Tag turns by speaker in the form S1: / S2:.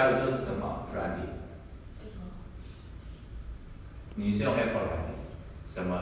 S1: 还有就是什么软体？你是用 Apple 软体？什么？